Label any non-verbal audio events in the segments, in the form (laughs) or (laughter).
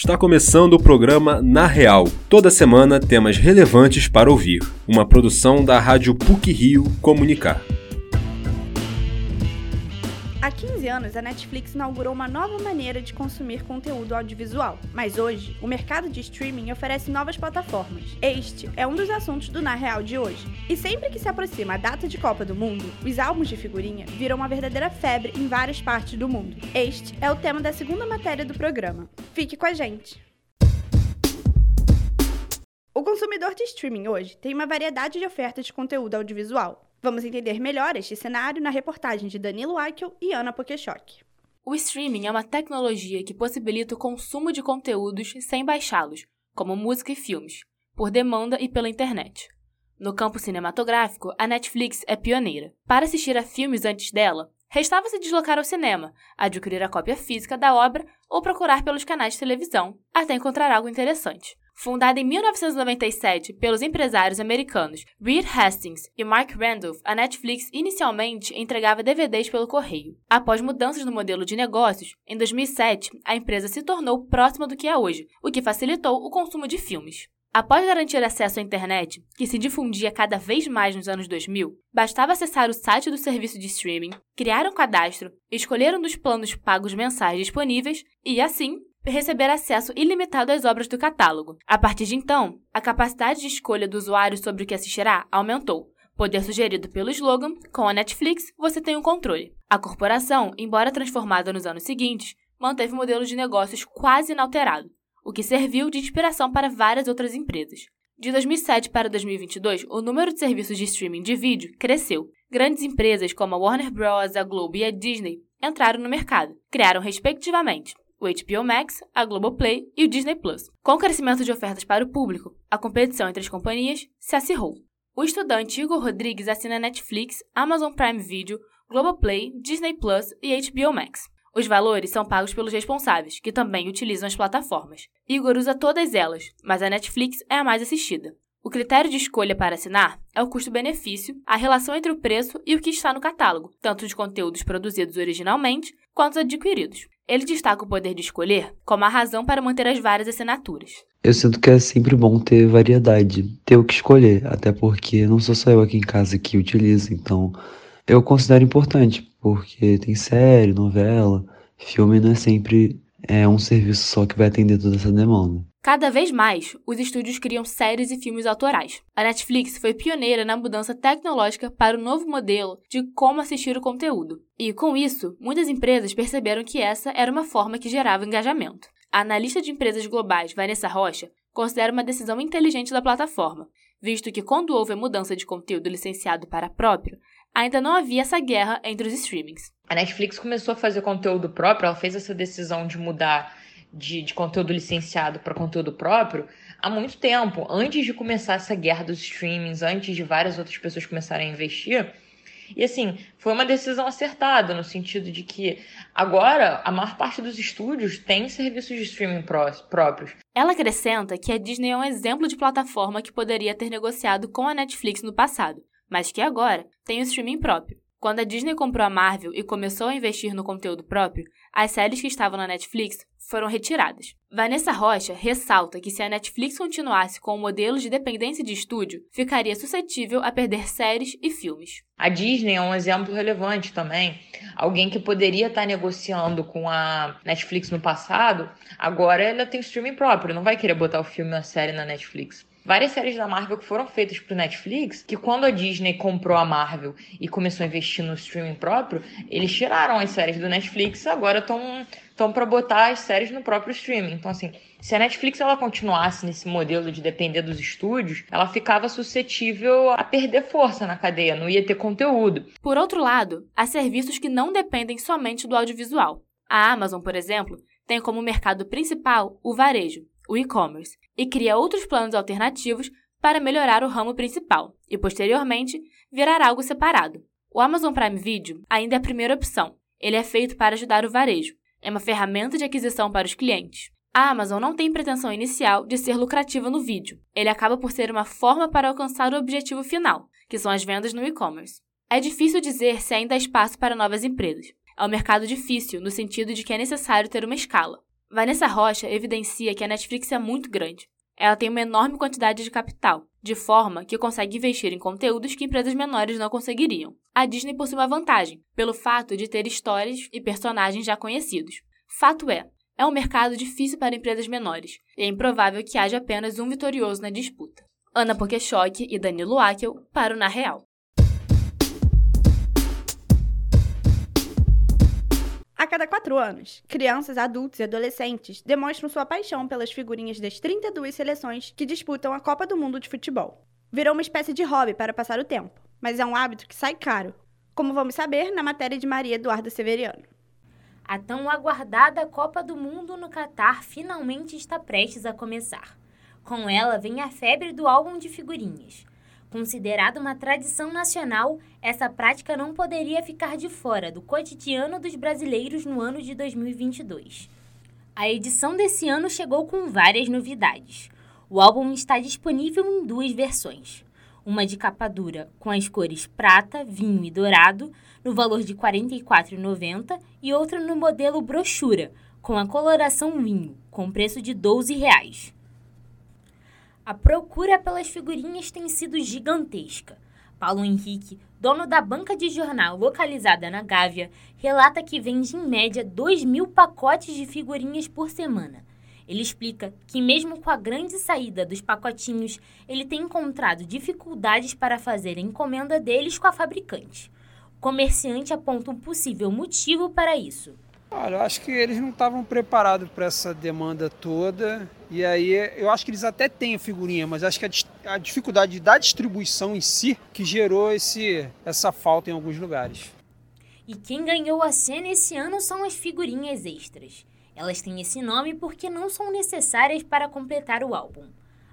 Está começando o programa Na Real. Toda semana temas relevantes para ouvir. Uma produção da Rádio PUC Rio Comunicar. Há 15 anos, a Netflix inaugurou uma nova maneira de consumir conteúdo audiovisual. Mas hoje, o mercado de streaming oferece novas plataformas. Este é um dos assuntos do Na Real de hoje. E sempre que se aproxima a data de Copa do Mundo, os álbuns de figurinha viram uma verdadeira febre em várias partes do mundo. Este é o tema da segunda matéria do programa. Fique com a gente! O consumidor de streaming hoje tem uma variedade de ofertas de conteúdo audiovisual. Vamos entender melhor este cenário na reportagem de Danilo Aikel e Ana Pokeshock. O streaming é uma tecnologia que possibilita o consumo de conteúdos sem baixá-los, como música e filmes, por demanda e pela internet. No campo cinematográfico, a Netflix é pioneira. Para assistir a filmes antes dela, restava se deslocar ao cinema, adquirir a cópia física da obra ou procurar pelos canais de televisão, até encontrar algo interessante. Fundada em 1997 pelos empresários americanos Reed Hastings e Mark Randolph, a Netflix inicialmente entregava DVDs pelo correio. Após mudanças no modelo de negócios, em 2007, a empresa se tornou próxima do que é hoje, o que facilitou o consumo de filmes. Após garantir acesso à internet, que se difundia cada vez mais nos anos 2000, bastava acessar o site do serviço de streaming, criar um cadastro, escolher um dos planos pagos mensais disponíveis e, assim, receber acesso ilimitado às obras do catálogo. A partir de então, a capacidade de escolha do usuário sobre o que assistirá aumentou. Poder sugerido pelo slogan, com a Netflix você tem o um controle. A corporação, embora transformada nos anos seguintes, manteve o modelo de negócios quase inalterado, o que serviu de inspiração para várias outras empresas. De 2007 para 2022, o número de serviços de streaming de vídeo cresceu. Grandes empresas como a Warner Bros., a Globo e a Disney entraram no mercado, criaram respectivamente o HBO Max, a Globoplay e o Disney Plus. Com o crescimento de ofertas para o público, a competição entre as companhias se acirrou. O estudante Igor Rodrigues assina Netflix, Amazon Prime Video, Globoplay, Disney Plus e HBO Max. Os valores são pagos pelos responsáveis, que também utilizam as plataformas. Igor usa todas elas, mas a Netflix é a mais assistida. O critério de escolha para assinar é o custo-benefício, a relação entre o preço e o que está no catálogo, tanto de conteúdos produzidos originalmente quanto adquiridos. Ele destaca o poder de escolher como a razão para manter as várias assinaturas. Eu sinto que é sempre bom ter variedade, ter o que escolher, até porque não sou só eu aqui em casa que utilizo, então eu considero importante, porque tem série, novela, filme não é sempre é um serviço só que vai atender toda essa demanda. Cada vez mais, os estúdios criam séries e filmes autorais. A Netflix foi pioneira na mudança tecnológica para o novo modelo de como assistir o conteúdo. E, com isso, muitas empresas perceberam que essa era uma forma que gerava engajamento. A analista de empresas globais Vanessa Rocha considera uma decisão inteligente da plataforma, visto que quando houve a mudança de conteúdo licenciado para próprio, ainda não havia essa guerra entre os streamings. A Netflix começou a fazer conteúdo próprio, ela fez essa decisão de mudar de, de conteúdo licenciado para conteúdo próprio há muito tempo. Antes de começar essa guerra dos streamings, antes de várias outras pessoas começarem a investir. E assim, foi uma decisão acertada, no sentido de que agora a maior parte dos estúdios tem serviços de streaming próprios. Ela acrescenta que a Disney é um exemplo de plataforma que poderia ter negociado com a Netflix no passado, mas que agora tem o streaming próprio. Quando a Disney comprou a Marvel e começou a investir no conteúdo próprio, as séries que estavam na Netflix foram retiradas. Vanessa Rocha ressalta que se a Netflix continuasse com o modelo de dependência de estúdio, ficaria suscetível a perder séries e filmes. A Disney é um exemplo relevante também. Alguém que poderia estar negociando com a Netflix no passado, agora ela tem streaming próprio, não vai querer botar o filme ou a série na Netflix várias séries da Marvel que foram feitas pro Netflix, que quando a Disney comprou a Marvel e começou a investir no streaming próprio, eles tiraram as séries do Netflix, agora estão estão para botar as séries no próprio streaming. Então assim, se a Netflix ela continuasse nesse modelo de depender dos estúdios, ela ficava suscetível a perder força na cadeia, não ia ter conteúdo. Por outro lado, há serviços que não dependem somente do audiovisual. A Amazon, por exemplo, tem como mercado principal o varejo, o e-commerce, e cria outros planos alternativos para melhorar o ramo principal e, posteriormente, virar algo separado. O Amazon Prime Video ainda é a primeira opção. Ele é feito para ajudar o varejo. É uma ferramenta de aquisição para os clientes. A Amazon não tem pretensão inicial de ser lucrativa no vídeo. Ele acaba por ser uma forma para alcançar o objetivo final, que são as vendas no e-commerce. É difícil dizer se ainda há espaço para novas empresas. É um mercado difícil, no sentido de que é necessário ter uma escala. Vanessa Rocha evidencia que a Netflix é muito grande. Ela tem uma enorme quantidade de capital, de forma que consegue investir em conteúdos que empresas menores não conseguiriam. A Disney possui uma vantagem, pelo fato de ter histórias e personagens já conhecidos. Fato é, é um mercado difícil para empresas menores, e é improvável que haja apenas um vitorioso na disputa. Ana Pokeshock e Danilo Akel para o Na Real. A cada quatro anos, crianças, adultos e adolescentes demonstram sua paixão pelas figurinhas das 32 seleções que disputam a Copa do Mundo de Futebol. Virou uma espécie de hobby para passar o tempo, mas é um hábito que sai caro, como vamos saber na matéria de Maria Eduarda Severiano. A tão aguardada Copa do Mundo no Catar finalmente está prestes a começar. Com ela vem a febre do álbum de figurinhas. Considerada uma tradição nacional, essa prática não poderia ficar de fora do cotidiano dos brasileiros no ano de 2022. A edição desse ano chegou com várias novidades. O álbum está disponível em duas versões. Uma de capa dura com as cores prata, vinho e dourado, no valor de R$ 44,90, e outra no modelo brochura, com a coloração vinho, com preço de 12 reais. A procura pelas figurinhas tem sido gigantesca. Paulo Henrique, dono da banca de jornal localizada na Gávea, relata que vende em média 2 mil pacotes de figurinhas por semana. Ele explica que, mesmo com a grande saída dos pacotinhos, ele tem encontrado dificuldades para fazer a encomenda deles com a fabricante. O comerciante aponta um possível motivo para isso. Olha, eu acho que eles não estavam preparados para essa demanda toda. E aí eu acho que eles até têm a figurinha, mas acho que a, a dificuldade da distribuição em si que gerou esse, essa falta em alguns lugares. E quem ganhou a cena esse ano são as figurinhas extras. Elas têm esse nome porque não são necessárias para completar o álbum.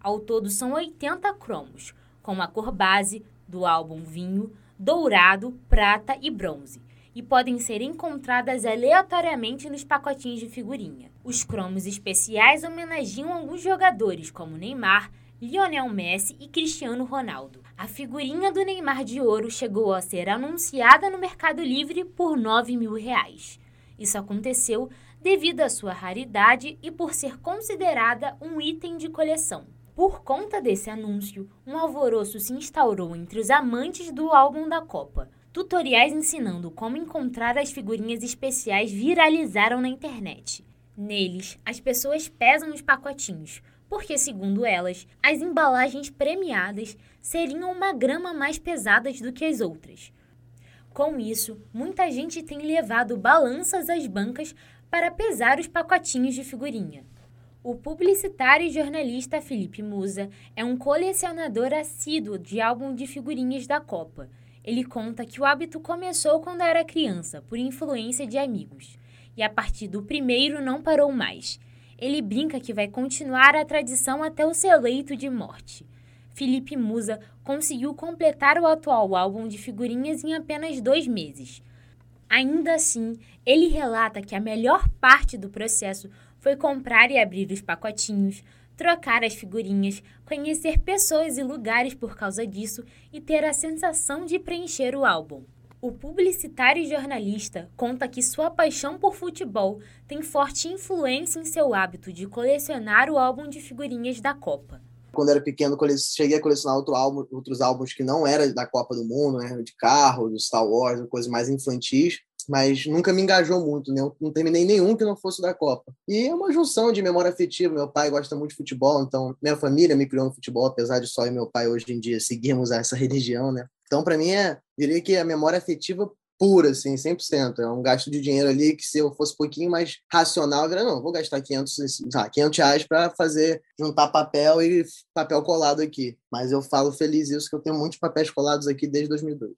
Ao todo são 80 cromos, com a cor base do álbum vinho, dourado, prata e bronze e podem ser encontradas aleatoriamente nos pacotinhos de figurinha. Os cromos especiais homenageiam alguns jogadores, como Neymar, Lionel Messi e Cristiano Ronaldo. A figurinha do Neymar de ouro chegou a ser anunciada no Mercado Livre por 9 mil reais. Isso aconteceu devido à sua raridade e por ser considerada um item de coleção. Por conta desse anúncio, um alvoroço se instaurou entre os amantes do álbum da Copa. Tutoriais ensinando como encontrar as figurinhas especiais viralizaram na internet. Neles, as pessoas pesam os pacotinhos, porque, segundo elas, as embalagens premiadas seriam uma grama mais pesadas do que as outras. Com isso, muita gente tem levado balanças às bancas para pesar os pacotinhos de figurinha. O publicitário e jornalista Felipe Musa é um colecionador assíduo de álbum de figurinhas da Copa ele conta que o hábito começou quando era criança, por influência de amigos, e a partir do primeiro não parou mais. Ele brinca que vai continuar a tradição até o seu leito de morte. Felipe Musa conseguiu completar o atual álbum de figurinhas em apenas dois meses. Ainda assim, ele relata que a melhor parte do processo foi comprar e abrir os pacotinhos, trocar as figurinhas, conhecer pessoas e lugares por causa disso e ter a sensação de preencher o álbum. O publicitário e jornalista conta que sua paixão por futebol tem forte influência em seu hábito de colecionar o álbum de figurinhas da Copa. Quando era pequeno, cheguei a colecionar outro álbum, outros álbuns que não eram da Copa do Mundo, né? de carro, do Star Wars, coisas mais infantis mas nunca me engajou muito, né? Eu não terminei nenhum que não fosse da Copa. E é uma junção de memória afetiva. Meu pai gosta muito de futebol, então minha família me criou no futebol, apesar de só eu e meu pai hoje em dia seguirmos essa (laughs) religião, né? Então, para mim, é, diria que a memória afetiva pura, assim, 100%. É um gasto de dinheiro ali que se eu fosse um pouquinho mais racional, eu não, vou gastar 500, ah, 500 reais para fazer, juntar papel e papel colado aqui. Mas eu falo feliz isso, que eu tenho muitos papéis colados aqui desde 2002.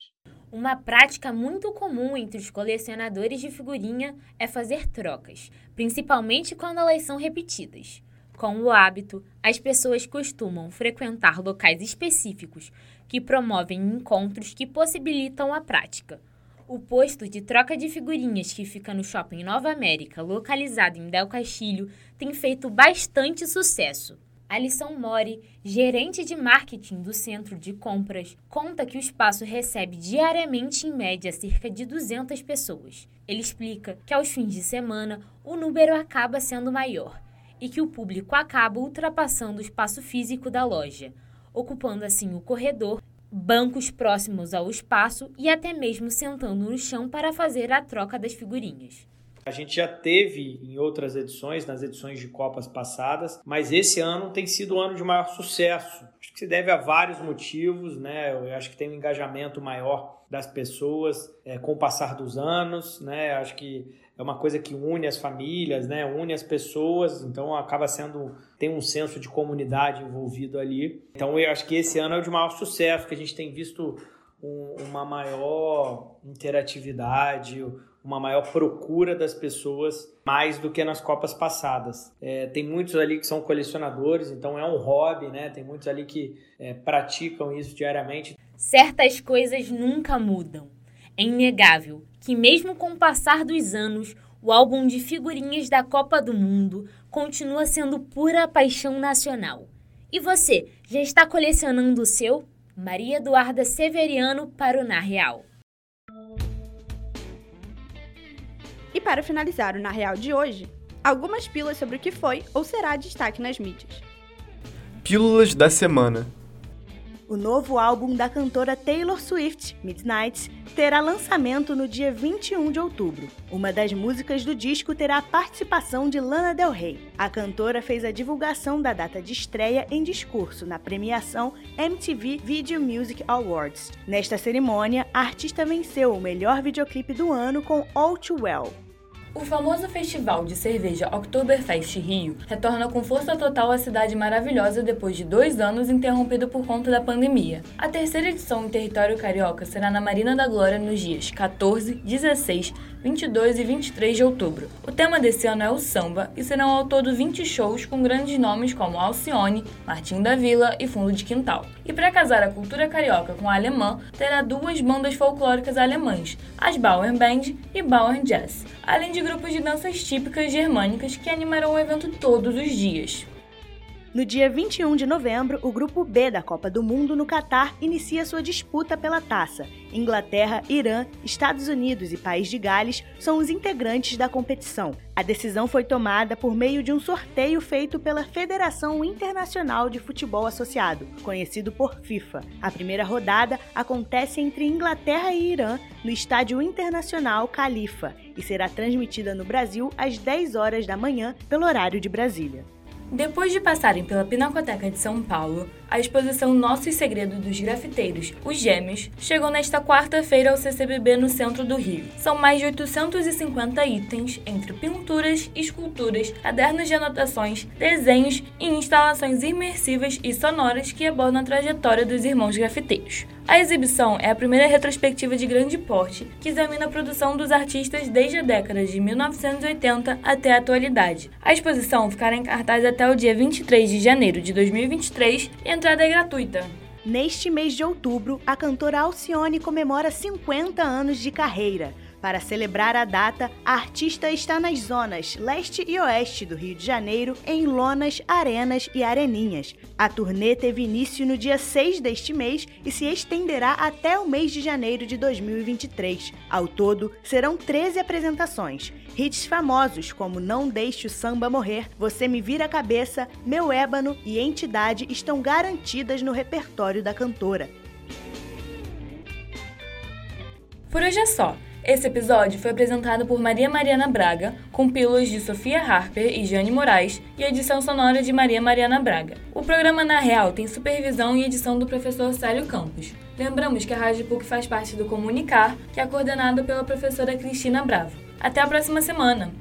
Uma prática muito comum entre os colecionadores de figurinha é fazer trocas, principalmente quando elas são repetidas. Com o hábito, as pessoas costumam frequentar locais específicos que promovem encontros que possibilitam a prática. O posto de troca de figurinhas que fica no Shopping Nova América, localizado em Del Castilho, tem feito bastante sucesso. Alisson Mori, gerente de marketing do centro de compras, conta que o espaço recebe diariamente, em média, cerca de 200 pessoas. Ele explica que aos fins de semana o número acaba sendo maior e que o público acaba ultrapassando o espaço físico da loja, ocupando assim o corredor, bancos próximos ao espaço e até mesmo sentando no chão para fazer a troca das figurinhas. A gente já teve em outras edições, nas edições de Copas passadas, mas esse ano tem sido o ano de maior sucesso. Acho que se deve a vários motivos, né? Eu acho que tem um engajamento maior das pessoas é, com o passar dos anos, né? Acho que é uma coisa que une as famílias, né? Une as pessoas, então acaba sendo tem um senso de comunidade envolvido ali. Então eu acho que esse ano é o de maior sucesso, que a gente tem visto um, uma maior interatividade, uma maior procura das pessoas mais do que nas Copas passadas. É, tem muitos ali que são colecionadores, então é um hobby, né? Tem muitos ali que é, praticam isso diariamente. Certas coisas nunca mudam. É inegável que, mesmo com o passar dos anos, o álbum de figurinhas da Copa do Mundo continua sendo pura paixão nacional. E você, já está colecionando o seu? Maria Eduarda Severiano para o Na Real. E para finalizar o Na Real de hoje, algumas pílulas sobre o que foi ou será destaque nas mídias. Pílulas da semana. O novo álbum da cantora Taylor Swift, Midnight, terá lançamento no dia 21 de outubro. Uma das músicas do disco terá a participação de Lana Del Rey. A cantora fez a divulgação da data de estreia em discurso na premiação MTV Video Music Awards. Nesta cerimônia, a artista venceu o melhor videoclipe do ano com All Too Well. O famoso festival de cerveja Oktoberfest Rio retorna com força total à cidade maravilhosa depois de dois anos interrompido por conta da pandemia. A terceira edição em território carioca será na Marina da Glória nos dias 14, 16, 22 e 23 de outubro. O tema desse ano é o samba e serão ao todo 20 shows com grandes nomes como Alcione, Martim da Vila e Fundo de Quintal. E para casar a cultura carioca com a alemã, terá duas bandas folclóricas alemãs, as Bauer Band e Bauer Jazz, além de grupos de danças típicas germânicas que animarão o evento todos os dias. No dia 21 de novembro, o Grupo B da Copa do Mundo no Catar inicia sua disputa pela taça. Inglaterra, Irã, Estados Unidos e País de Gales são os integrantes da competição. A decisão foi tomada por meio de um sorteio feito pela Federação Internacional de Futebol Associado, conhecido por FIFA. A primeira rodada acontece entre Inglaterra e Irã no Estádio Internacional Califa e será transmitida no Brasil às 10 horas da manhã pelo horário de Brasília. Depois de passarem pela Pinacoteca de São Paulo, a exposição Nossos Segredos dos Grafiteiros, Os Gêmeos, chegou nesta quarta-feira ao CCBB no centro do Rio. São mais de 850 itens, entre pinturas, esculturas, cadernos de anotações, desenhos e instalações imersivas e sonoras que abordam a trajetória dos irmãos grafiteiros. A exibição é a primeira retrospectiva de grande porte que examina a produção dos artistas desde a década de 1980 até a atualidade. A exposição ficará em cartaz até o dia 23 de janeiro de 2023 e entrada é gratuita. Neste mês de outubro, a cantora Alcione comemora 50 anos de carreira. Para celebrar a data, a artista está nas zonas leste e oeste do Rio de Janeiro, em lonas, arenas e areninhas. A turnê teve início no dia 6 deste mês e se estenderá até o mês de janeiro de 2023. Ao todo, serão 13 apresentações. Hits famosos como Não Deixe o Samba Morrer, Você Me Vira a Cabeça, Meu Ébano e Entidade estão garantidas no repertório da cantora. Por hoje é só. Esse episódio foi apresentado por Maria Mariana Braga, com pílulas de Sofia Harper e Jane Moraes e edição sonora de Maria Mariana Braga. O programa Na Real tem supervisão e edição do professor Célio Campos. Lembramos que a Rádio PUC faz parte do Comunicar, que é coordenado pela professora Cristina Bravo. Até a próxima semana!